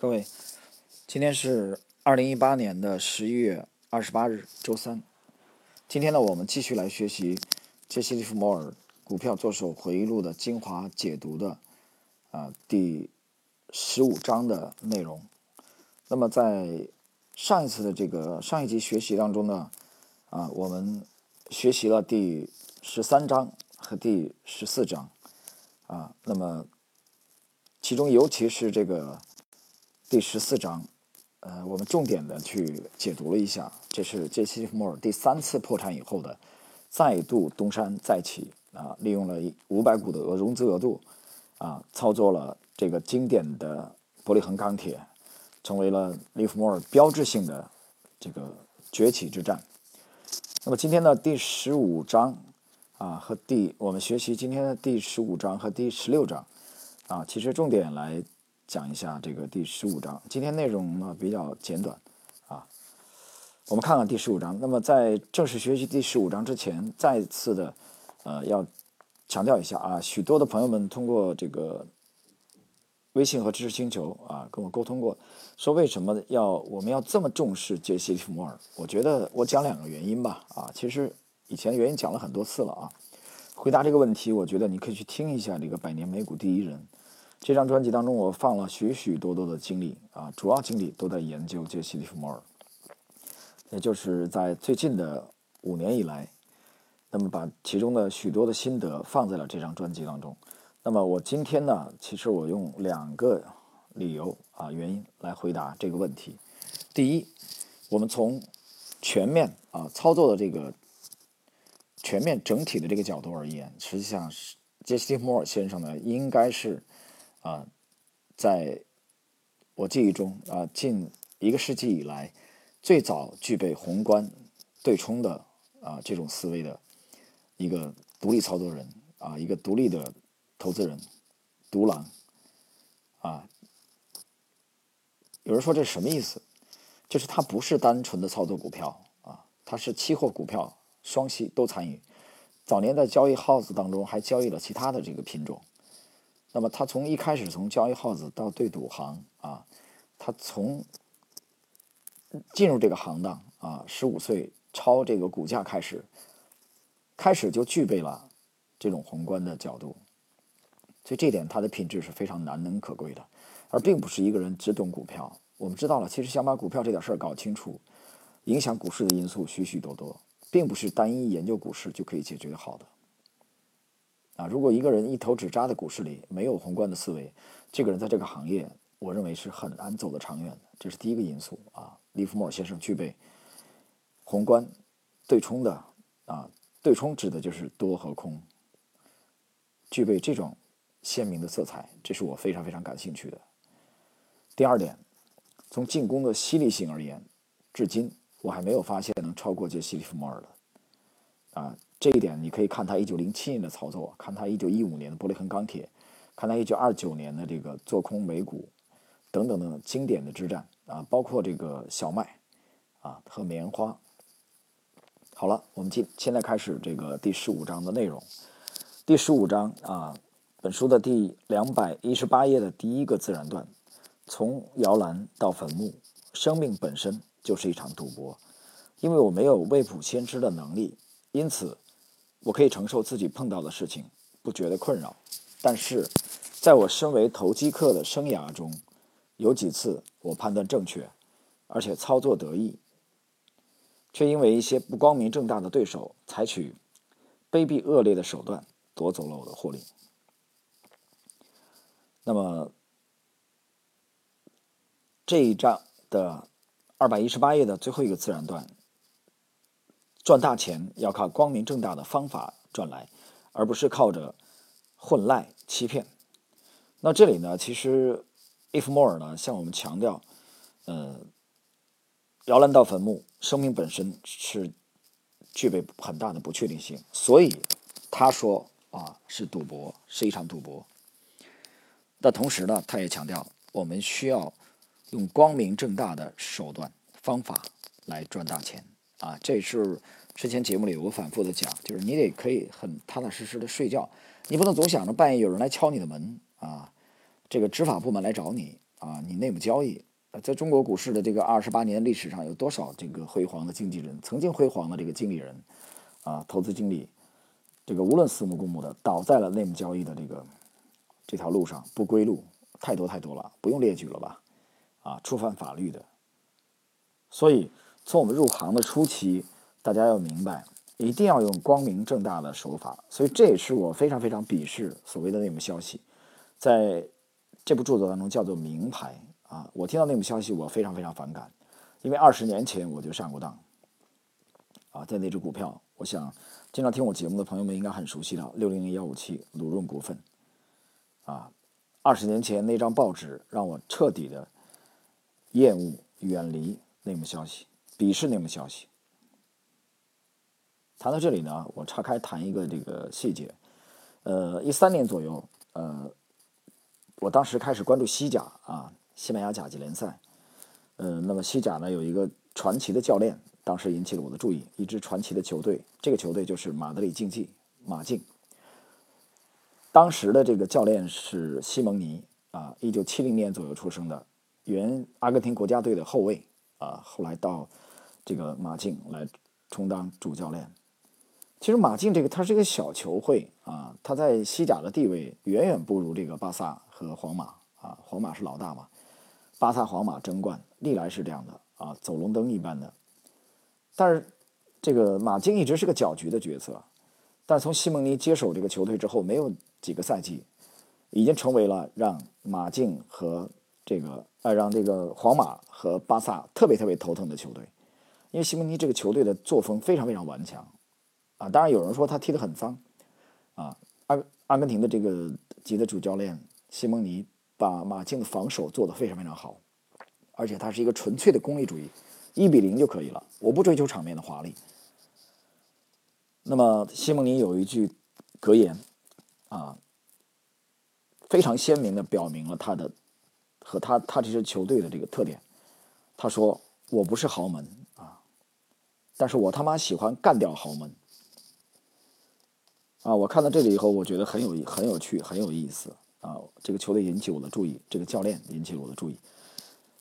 各位，今天是二零一八年的十一月二十八日，周三。今天呢，我们继续来学习杰西·利弗摩尔《股票作手回忆录》的精华解读的啊第十五章的内容。那么在上一次的这个上一集学习当中呢，啊，我们学习了第十三章和第十四章，啊，那么其中尤其是这个。第十四章，呃，我们重点的去解读了一下，这是杰西·利弗莫尔第三次破产以后的再度东山再起啊，利用了五百股的额融资额度啊，操作了这个经典的玻璃恒钢铁，成为了利弗莫尔标志性的这个崛起之战。那么今天的第十五章啊和第我们学习今天的第十五章和第十六章啊，其实重点来。讲一下这个第十五章，今天内容呢比较简短，啊，我们看看第十五章。那么在正式学习第十五章之前，再次的，呃，要强调一下啊，许多的朋友们通过这个微信和知识星球啊跟我沟通过，说为什么要我们要这么重视杰西·利弗莫尔？我觉得我讲两个原因吧，啊，其实以前原因讲了很多次了啊。回答这个问题，我觉得你可以去听一下这个《百年美股第一人》。这张专辑当中，我放了许许多多的精力啊，主要精力都在研究杰西·利弗莫尔，也就是在最近的五年以来，那么把其中的许多的心得放在了这张专辑当中。那么我今天呢，其实我用两个理由啊原因来回答这个问题。第一，我们从全面啊操作的这个全面整体的这个角度而言，实际上是杰西·利弗莫尔先生呢，应该是。啊，在我记忆中啊，近一个世纪以来，最早具备宏观对冲的啊这种思维的一个独立操作人啊，一个独立的投资人，独狼啊。有人说这是什么意思？就是他不是单纯的操作股票啊，他是期货、股票双息都参与。早年在交易 house 当中还交易了其他的这个品种。那么他从一开始从交易号子到对赌行啊，他从进入这个行当啊，十五岁抄这个股价开始，开始就具备了这种宏观的角度，所以这点他的品质是非常难能可贵的，而并不是一个人只懂股票。我们知道了，其实想把股票这点事儿搞清楚，影响股市的因素许许多多，并不是单一研究股市就可以解决好的。啊，如果一个人一头只扎在股市里，没有宏观的思维，这个人在这个行业，我认为是很难走得长远的。这是第一个因素啊。利弗莫尔先生具备宏观对冲的啊，对冲指的就是多和空，具备这种鲜明的色彩，这是我非常非常感兴趣的。第二点，从进攻的犀利性而言，至今我还没有发现能超过杰西·利弗莫尔的啊。这一点你可以看他一九零七年的操作，看他一九一五年的玻璃恒钢铁，看他一九二九年的这个做空美股，等等等经典的之战啊，包括这个小麦啊和棉花。好了，我们今现在开始这个第十五章的内容。第十五章啊，本书的第两百一十八页的第一个自然段，从摇篮到坟墓，生命本身就是一场赌博，因为我没有未卜先知的能力，因此。我可以承受自己碰到的事情，不觉得困扰。但是，在我身为投机客的生涯中，有几次我判断正确，而且操作得意，却因为一些不光明正大的对手采取卑鄙恶劣的手段夺走了我的获利。那么，这一章的二百一十八页的最后一个自然段。赚大钱要靠光明正大的方法赚来，而不是靠着混赖欺骗。那这里呢，其实伊夫莫尔呢向我们强调，呃，摇篮到坟墓，生命本身是具备很大的不确定性，所以他说啊是赌博，是一场赌博。那同时呢，他也强调我们需要用光明正大的手段方法来赚大钱。啊，这是之前节目里我反复的讲，就是你得可以很踏踏实实的睡觉，你不能总想着半夜有人来敲你的门啊，这个执法部门来找你啊，你内幕交易，在中国股市的这个二十八年历史上，有多少这个辉煌的经纪人，曾经辉煌的这个经理人，啊，投资经理，这个无论私募公募的，倒在了内幕交易的这个这条路上，不归路，太多太多了，不用列举了吧？啊，触犯法律的。所以从我们入行的初期，大家要明白。一定要用光明正大的手法，所以这也是我非常非常鄙视所谓的内幕消息。在这部著作当中叫做名牌啊，我听到内幕消息我非常非常反感，因为二十年前我就上过当啊，在那只股票，我想经常听我节目的朋友们应该很熟悉了六零零幺五七鲁润股份啊，二十年前那张报纸让我彻底的厌恶、远离内幕消息，鄙视内幕消息。谈到这里呢，我岔开谈一个这个细节。呃，一三年左右，呃，我当时开始关注西甲啊，西班牙甲级联赛。呃，那么西甲呢有一个传奇的教练，当时引起了我的注意，一支传奇的球队，这个球队就是马德里竞技，马竞。当时的这个教练是西蒙尼啊，一九七零年左右出生的，原阿根廷国家队的后卫啊，后来到这个马竞来充当主教练。其实马竞这个，它是一个小球会啊，它在西甲的地位远远不如这个巴萨和皇马啊，皇马是老大嘛，巴萨、皇马争冠历来是这样的啊，走龙灯一般的。但是这个马竞一直是个搅局的角色，但从西蒙尼接手这个球队之后，没有几个赛季，已经成为了让马竞和这个呃让这个皇马和巴萨特别特别头疼的球队，因为西蒙尼这个球队的作风非常非常顽强。啊，当然有人说他踢得很脏，啊，阿阿根廷的这个级的主教练西蒙尼把马竞的防守做得非常非常好，而且他是一个纯粹的功利主义，一比零就可以了，我不追求场面的华丽。那么西蒙尼有一句格言，啊，非常鲜明的表明了他的和他他这支球队的这个特点，他说我不是豪门，但是我他妈喜欢干掉豪门。啊，我看到这里以后，我觉得很有很有趣，很有意思啊！这个球队引起我的注意，这个教练引起了我的注意。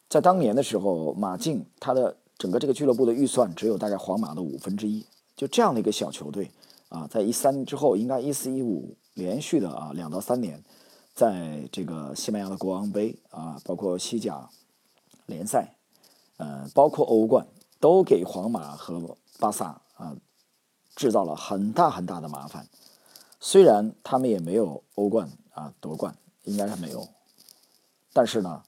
在当年的时候，马竞他的整个这个俱乐部的预算只有大概皇马的五分之一，就这样的一个小球队啊，在一三之后，应该一四一五连续的啊两到三年，在这个西班牙的国王杯啊，包括西甲联赛，呃，包括欧冠，都给皇马和巴萨啊制造了很大很大的麻烦。虽然他们也没有欧冠啊夺冠，应该是没有，但是呢，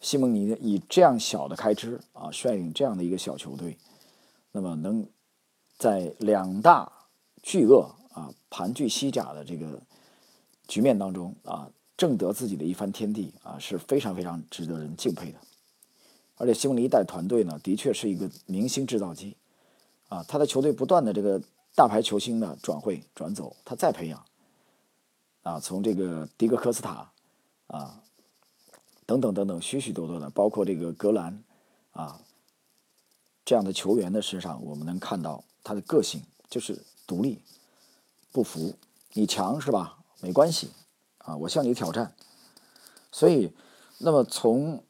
西蒙尼以这样小的开支啊率领这样的一个小球队，那么能在两大巨鳄啊盘踞西甲的这个局面当中啊挣得自己的一番天地啊是非常非常值得人敬佩的。而且西蒙尼带团队呢，的确是一个明星制造机啊，他的球队不断的这个。大牌球星呢转会转走，他再培养，啊，从这个迪格科斯塔，啊，等等等等，许许多多的，包括这个格兰，啊，这样的球员的身上，我们能看到他的个性，就是独立，不服，你强是吧？没关系，啊，我向你挑战。所以，那么从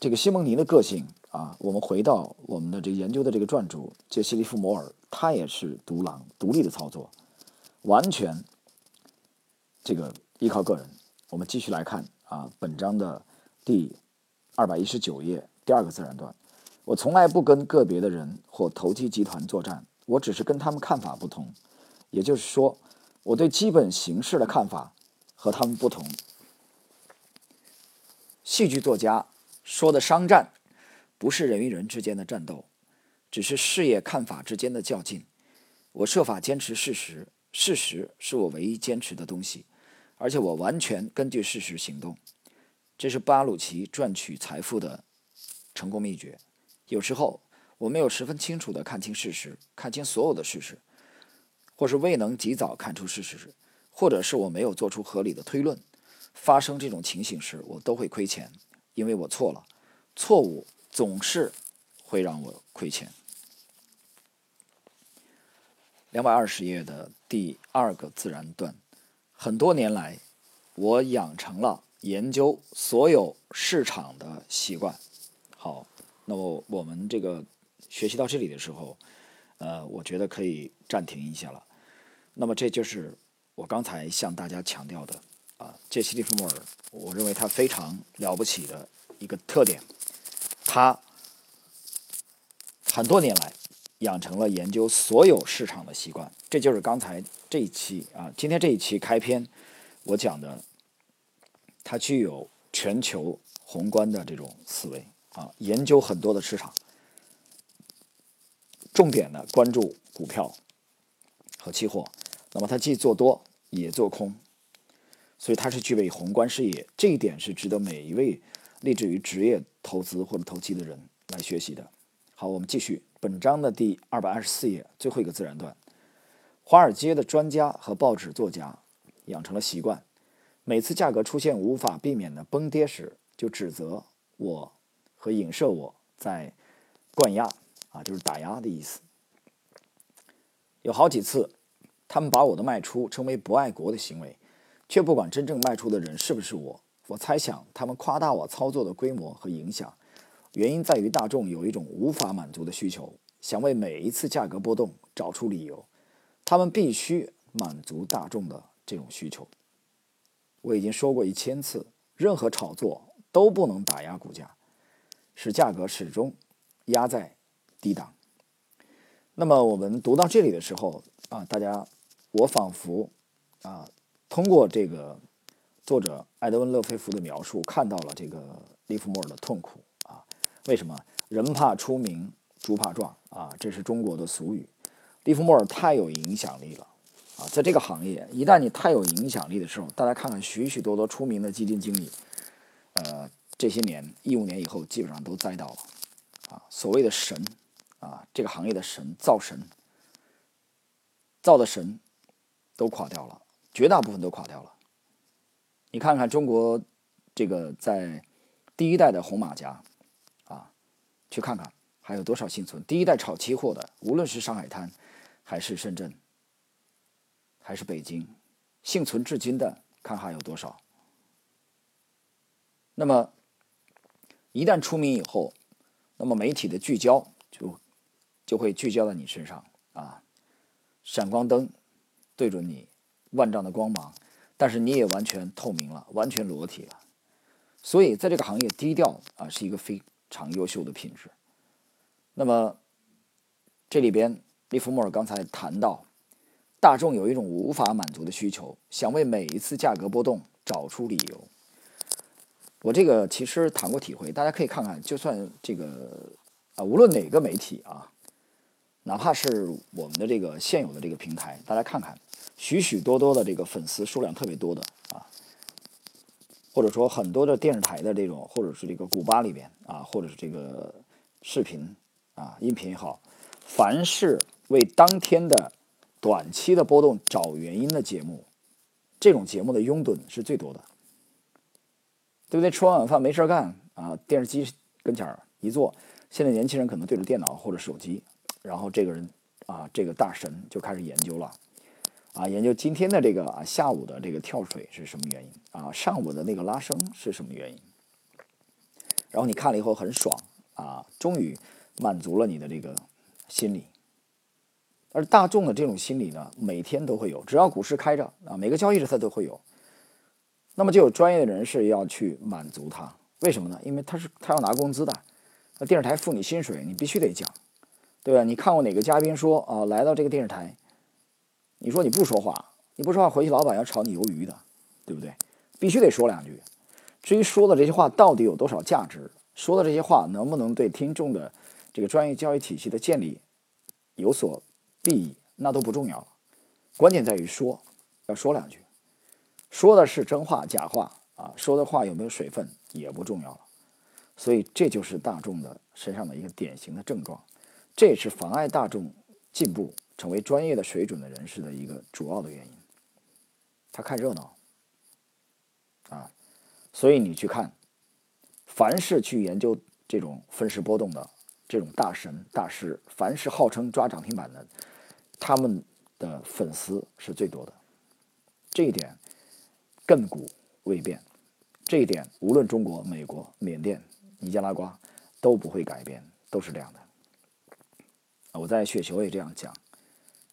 这个西蒙尼的个性。啊，我们回到我们的这研究的这个撰主杰西·利弗摩尔，他也是独狼，独立的操作，完全这个依靠个人。我们继续来看啊，本章的第二百一十九页第二个自然段。我从来不跟个别的人或投机集团作战，我只是跟他们看法不同。也就是说，我对基本形势的看法和他们不同。戏剧作家说的商战。不是人与人之间的战斗，只是事业看法之间的较劲。我设法坚持事实，事实是我唯一坚持的东西，而且我完全根据事实行动。这是巴鲁奇赚取财富的成功秘诀。有时候我没有十分清楚地看清事实，看清所有的事实，或是未能及早看出事实，或者是我没有做出合理的推论。发生这种情形时，我都会亏钱，因为我错了。错误。总是会让我亏钱。两百二十页的第二个自然段，很多年来，我养成了研究所有市场的习惯。好，那么我们这个学习到这里的时候，呃，我觉得可以暂停一下了。那么这就是我刚才向大家强调的啊，杰西·利弗莫尔，我认为他非常了不起的一个特点，他很多年来养成了研究所有市场的习惯。这就是刚才这一期啊，今天这一期开篇我讲的，他具有全球宏观的这种思维。啊，研究很多的市场，重点的关注股票和期货。那么它既做多也做空，所以它是具备宏观视野。这一点是值得每一位立志于职业投资或者投机的人来学习的。好，我们继续本章的第二百二十四页最后一个自然段。华尔街的专家和报纸作家养成了习惯，每次价格出现无法避免的崩跌时，就指责我。和影射我在灌压啊，就是打压的意思。有好几次，他们把我的卖出称为不爱国的行为，却不管真正卖出的人是不是我。我猜想他们夸大我操作的规模和影响，原因在于大众有一种无法满足的需求，想为每一次价格波动找出理由。他们必须满足大众的这种需求。我已经说过一千次，任何炒作都不能打压股价。使价格始终压在低档。那么我们读到这里的时候啊，大家，我仿佛啊，通过这个作者艾德温·勒菲弗的描述，看到了这个利弗莫尔的痛苦啊。为什么？人怕出名，猪怕壮啊，这是中国的俗语。利弗莫尔太有影响力了啊，在这个行业，一旦你太有影响力的时候，大家看看许许多多出名的基金经理，呃。这些年，一五年以后，基本上都栽到了，啊，所谓的神，啊，这个行业的神，造神，造的神，都垮掉了，绝大部分都垮掉了。你看看中国，这个在第一代的红马甲，啊，去看看还有多少幸存？第一代炒期货的，无论是上海滩，还是深圳，还是北京，幸存至今的，看还有多少？那么。一旦出名以后，那么媒体的聚焦就就会聚焦在你身上啊，闪光灯对准你，万丈的光芒，但是你也完全透明了，完全裸体了。所以在这个行业，低调啊是一个非常优秀的品质。那么这里边，利弗莫尔刚才谈到，大众有一种无法满足的需求，想为每一次价格波动找出理由。我这个其实谈过体会，大家可以看看，就算这个啊，无论哪个媒体啊，哪怕是我们的这个现有的这个平台，大家看看，许许多多的这个粉丝数量特别多的啊，或者说很多的电视台的这种，或者是这个古巴里边啊，或者是这个视频啊、音频也好，凡是为当天的短期的波动找原因的节目，这种节目的拥趸是最多的。对不对？吃完晚饭没事干啊，电视机跟前一坐，现在年轻人可能对着电脑或者手机，然后这个人啊，这个大神就开始研究了，啊，研究今天的这个啊下午的这个跳水是什么原因啊，上午的那个拉升是什么原因？然后你看了以后很爽啊，终于满足了你的这个心理。而大众的这种心理呢，每天都会有，只要股市开着啊，每个交易日它都会有。那么就有专业的人士要去满足他，为什么呢？因为他是他要拿工资的，那电视台付你薪水，你必须得讲，对吧？你看过哪个嘉宾说啊，来到这个电视台，你说你不说话，你不说话回去老板要炒你鱿鱼的，对不对？必须得说两句。至于说的这些话到底有多少价值，说的这些话能不能对听众的这个专业教育体系的建立有所裨益，那都不重要了，关键在于说，要说两句。说的是真话假话啊？说的话有没有水分也不重要了，所以这就是大众的身上的一个典型的症状，这也是妨碍大众进步、成为专业的水准的人士的一个主要的原因。他看热闹啊，所以你去看，凡是去研究这种分时波动的这种大神大师，凡是号称抓涨停板的，他们的粉丝是最多的，这一点。亘古未变，这一点无论中国、美国、缅甸、尼加拉瓜都不会改变，都是这样的。我在雪球也这样讲，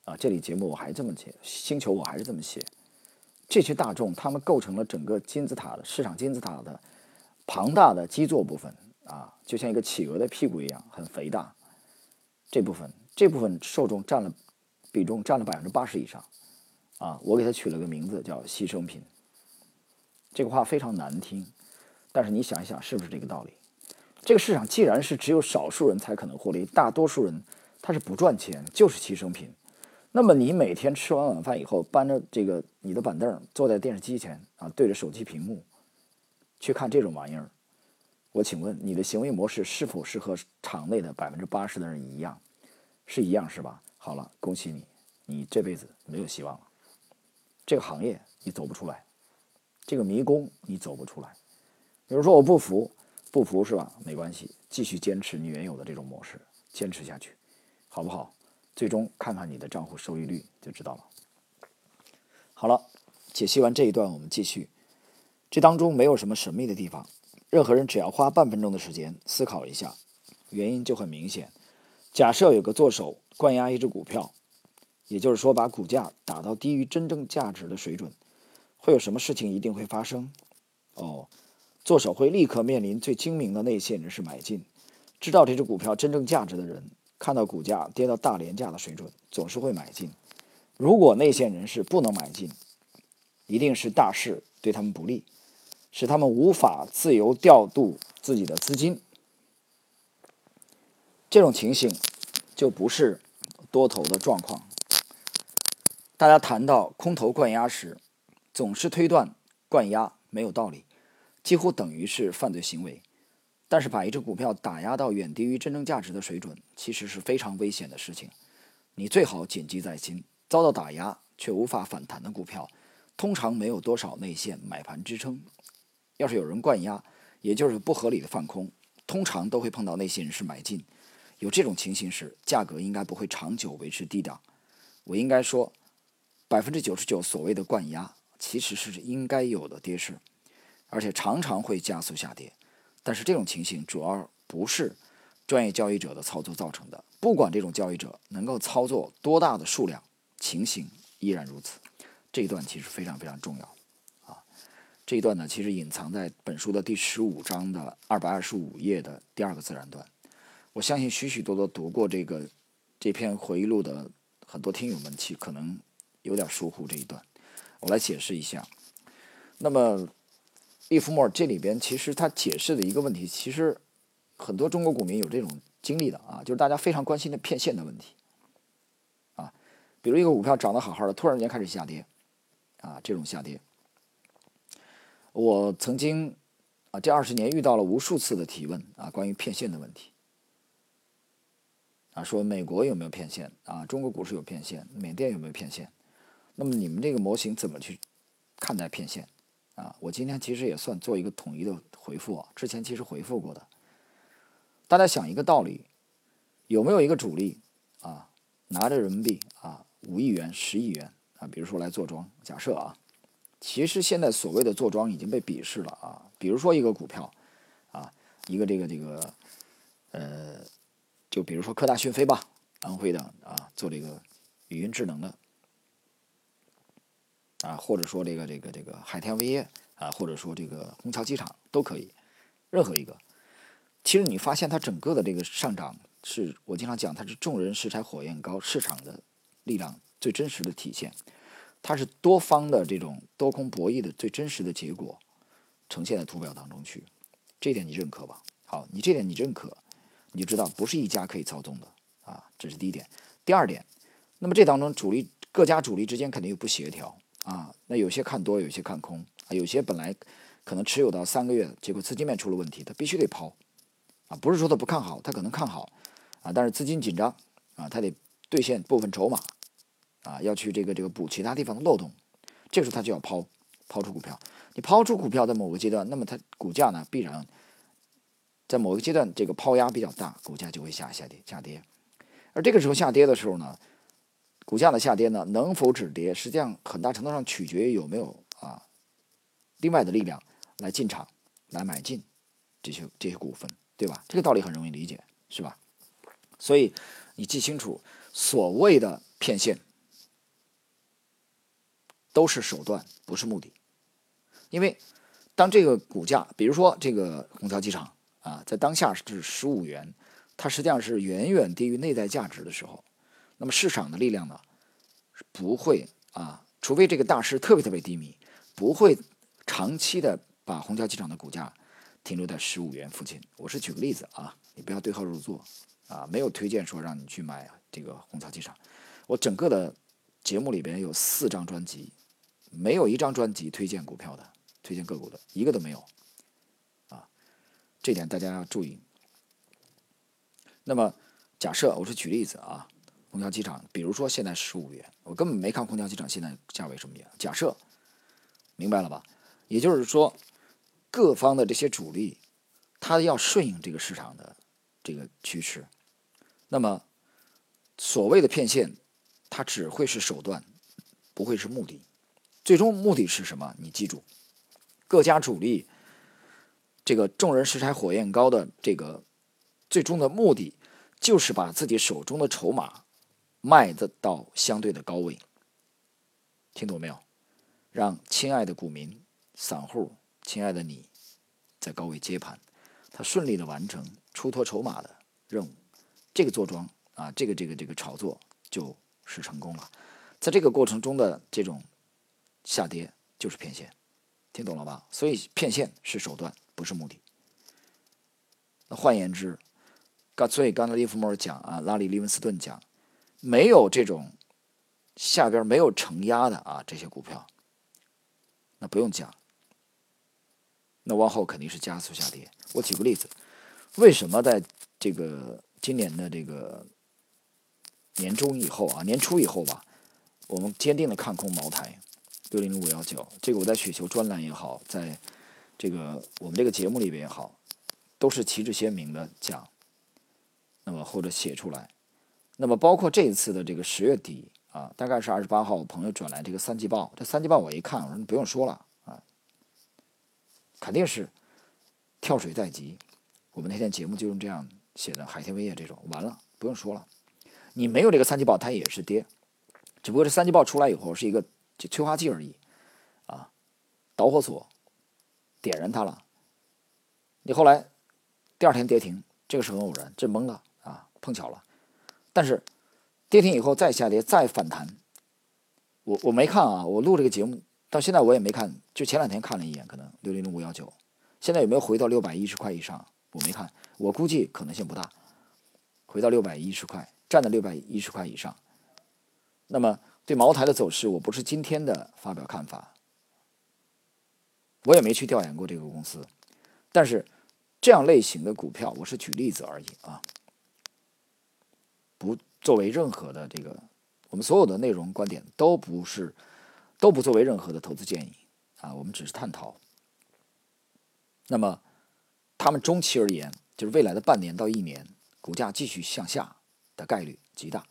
啊，这里节目我还这么写，星球我还是这么写。这些大众他们构成了整个金字塔的市场金字塔的庞大的基座部分啊，就像一个企鹅的屁股一样，很肥大。这部分这部分受众占了比重占了百分之八十以上，啊，我给它取了个名字叫牺牲品。这个话非常难听，但是你想一想，是不是这个道理？这个市场既然是只有少数人才可能获利，大多数人他是不赚钱，就是牺牲品。那么你每天吃完晚饭以后，搬着这个你的板凳，坐在电视机前啊，对着手机屏幕去看这种玩意儿，我请问你的行为模式是否是和场内的百分之八十的人一样？是一样是吧？好了，恭喜你，你这辈子没有希望了。这个行业你走不出来，这个迷宫你走不出来。有人说我不服，不服是吧？没关系，继续坚持你原有的这种模式，坚持下去，好不好？最终看看你的账户收益率就知道了。好了，解析完这一段，我们继续。这当中没有什么神秘的地方，任何人只要花半分钟的时间思考一下，原因就很明显。假设有个做手灌压一只股票，也就是说把股价打到低于真正价值的水准，会有什么事情一定会发生？哦，做手会立刻面临最精明的内线人士买进。知道这只股票真正价值的人，看到股价跌到大廉价的水准，总是会买进。如果内线人士不能买进，一定是大势对他们不利，使他们无法自由调度自己的资金。这种情形就不是多头的状况。大家谈到空头灌压时，总是推断灌压没有道理，几乎等于是犯罪行为。但是把一只股票打压到远低于真正价值的水准，其实是非常危险的事情。你最好谨记在心：遭到打压却无法反弹的股票，通常没有多少内线买盘支撑。要是有人灌压，也就是不合理的放空，通常都会碰到内线人士买进。有这种情形时，价格应该不会长久维持低档。我应该说，百分之九十九所谓的灌压，其实是应该有的跌势，而且常常会加速下跌。但是这种情形主要不是专业交易者的操作造成的。不管这种交易者能够操作多大的数量，情形依然如此。这一段其实非常非常重要啊！这一段呢，其实隐藏在本书的第十五章的二百二十五页的第二个自然段。我相信许许多多读过这个这篇回忆录的很多听友们，其可能有点疏忽这一段。我来解释一下。那么，利弗莫尔这里边其实他解释的一个问题，其实很多中国股民有这种经历的啊，就是大家非常关心的骗线的问题啊。比如一个股票涨得好好的，突然间开始下跌啊，这种下跌，我曾经啊这二十年遇到了无数次的提问啊，关于骗线的问题。啊，说美国有没有骗线啊？中国股市有骗线，缅甸有没有骗线？那么你们这个模型怎么去看待骗线？啊，我今天其实也算做一个统一的回复啊。之前其实回复过的，大家想一个道理，有没有一个主力啊，拿着人民币啊五亿元、十亿元啊，比如说来做庄？假设啊，其实现在所谓的做庄已经被鄙视了啊。比如说一个股票啊，一个这个这个呃。就比如说科大讯飞吧，安徽的啊，做这个语音智能的啊，或者说这个这个这个海天味业啊，或者说这个虹桥机场都可以，任何一个。其实你发现它整个的这个上涨，是我经常讲，它是众人拾柴火焰高，市场的力量最真实的体现，它是多方的这种多空博弈的最真实的结果，呈现在图表当中去。这点你认可吧？好，你这点你认可。你就知道不是一家可以操纵的啊，这是第一点。第二点，那么这当中主力各家主力之间肯定有不协调啊。那有些看多，有些看空啊。有些本来可能持有到三个月，结果资金面出了问题，他必须得抛啊。不是说他不看好，他可能看好啊，但是资金紧张啊，他得兑现部分筹码啊，要去这个这个补其他地方的漏洞，这时候他就要抛抛出股票。你抛出股票在某个阶段，那么它股价呢必然。在某个阶段，这个抛压比较大，股价就会下下跌下跌。而这个时候下跌的时候呢，股价的下跌呢，能否止跌，实际上很大程度上取决于有没有啊另外的力量来进场来买进这些这些股份，对吧？这个道理很容易理解，是吧？所以你记清楚，所谓的骗线都是手段，不是目的。因为当这个股价，比如说这个虹桥机场啊，在当下是十五元，它实际上是远远低于内在价值的时候，那么市场的力量呢，不会啊，除非这个大势特别特别低迷，不会长期的把虹桥机场的股价停留在十五元附近。我是举个例子啊，你不要对号入座。啊，没有推荐说让你去买这个虹桥机场。我整个的节目里边有四张专辑，没有一张专辑推荐股票的，推荐个股的一个都没有。啊，这点大家要注意。那么假设我是举例子啊，虹桥机场，比如说现在十五元，我根本没看虹桥机场现在价位什么样。假设明白了吧？也就是说，各方的这些主力，他要顺应这个市场的这个趋势。那么，所谓的骗线，它只会是手段，不会是目的。最终目的是什么？你记住，各家主力，这个众人拾柴火焰高的这个最终的目的，就是把自己手中的筹码卖的到相对的高位。听懂没有？让亲爱的股民、散户、亲爱的你，在高位接盘，他顺利的完成出脱筹码的任务。这个坐庄啊，这个这个这个炒作就是成功了，在这个过程中的这种下跌就是骗线，听懂了吧？所以骗线是手段，不是目的。那换言之，刚所以刚才利弗莫尔讲啊，拉里利文斯顿讲，没有这种下边没有承压的啊这些股票，那不用讲，那往后肯定是加速下跌。我举个例子，为什么在这个？今年的这个年中以后啊，年初以后吧，我们坚定的看空茅台六零零五幺九。这个我在雪球专栏也好，在这个我们这个节目里边也好，都是旗帜鲜明的讲，那么或者写出来。那么包括这一次的这个十月底啊，大概是二十八号，我朋友转来这个三季报，这三季报我一看，我说你不用说了啊，肯定是跳水在即。我们那天节目就用这样。写的海天味业这种完了，不用说了。你没有这个三季报，它也是跌，只不过这三季报出来以后是一个催化剂而已，啊，导火索点燃它了。你后来第二天跌停，这个是很偶然，这懵了啊，碰巧了。但是跌停以后再下跌再反弹，我我没看啊，我录这个节目到现在我也没看，就前两天看了一眼，可能六零零五幺九，现在有没有回到六百一十块以上？我没看。我估计可能性不大，回到六百一十块，站在六百一十块以上。那么对茅台的走势，我不是今天的发表看法，我也没去调研过这个公司。但是这样类型的股票，我是举例子而已啊，不作为任何的这个，我们所有的内容观点都不是，都不作为任何的投资建议啊，我们只是探讨。那么他们中期而言。就是未来的半年到一年，股价继续向下的概率极大，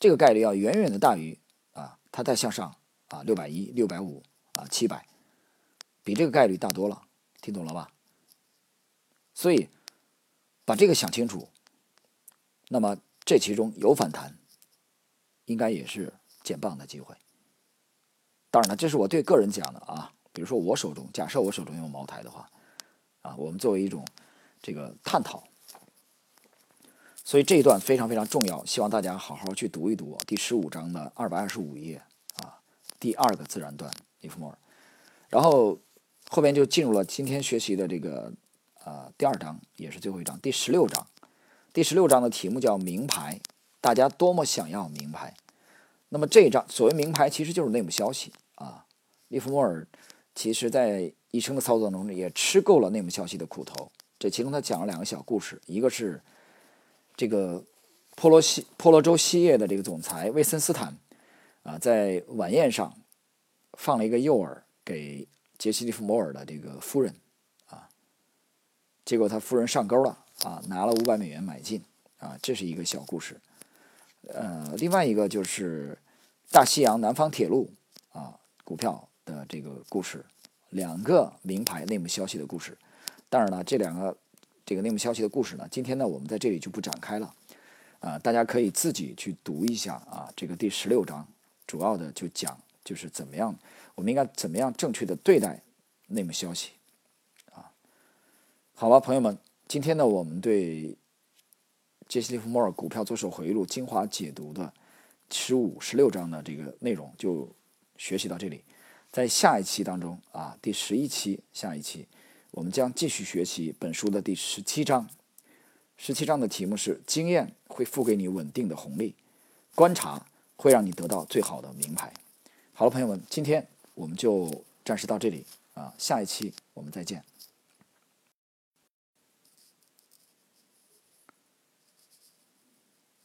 这个概率要远远的大于啊，它再向上啊，六百一、六百五啊、七百，比这个概率大多了，听懂了吧？所以把这个想清楚，那么这其中有反弹，应该也是减磅的机会。当然了，这是我对个人讲的啊，比如说我手中，假设我手中有茅台的话，啊，我们作为一种。这个探讨，所以这一段非常非常重要，希望大家好好去读一读第十五章的二百二十五页啊，第二个自然段 if more，然后后边就进入了今天学习的这个呃第二章，也是最后一章，第十六章。第十六章的题目叫名牌，大家多么想要名牌。那么这一章所谓名牌，其实就是内幕消息啊。利弗莫尔其实在一生的操作中也吃够了内幕消息的苦头。这其中他讲了两个小故事，一个是这个波罗西波罗州西业的这个总裁魏森斯坦啊，在晚宴上放了一个诱饵给杰西·利弗摩尔的这个夫人啊，结果他夫人上钩了啊，拿了五百美元买进啊，这是一个小故事。呃，另外一个就是大西洋南方铁路啊股票的这个故事，两个名牌内幕消息的故事。当然了，这两个这个内幕消息的故事呢，今天呢我们在这里就不展开了，啊，大家可以自己去读一下啊。这个第十六章主要的就讲就是怎么样，我们应该怎么样正确的对待内幕消息，啊，好了，朋友们，今天呢我们对杰西·利弗莫尔股票做手回忆录精华解读的十五、十六章的这个内容就学习到这里，在下一期当中啊，第十一期下一期。我们将继续学习本书的第十七章。十七章的题目是：经验会付给你稳定的红利，观察会让你得到最好的名牌。好了，朋友们，今天我们就暂时到这里啊，下一期我们再见。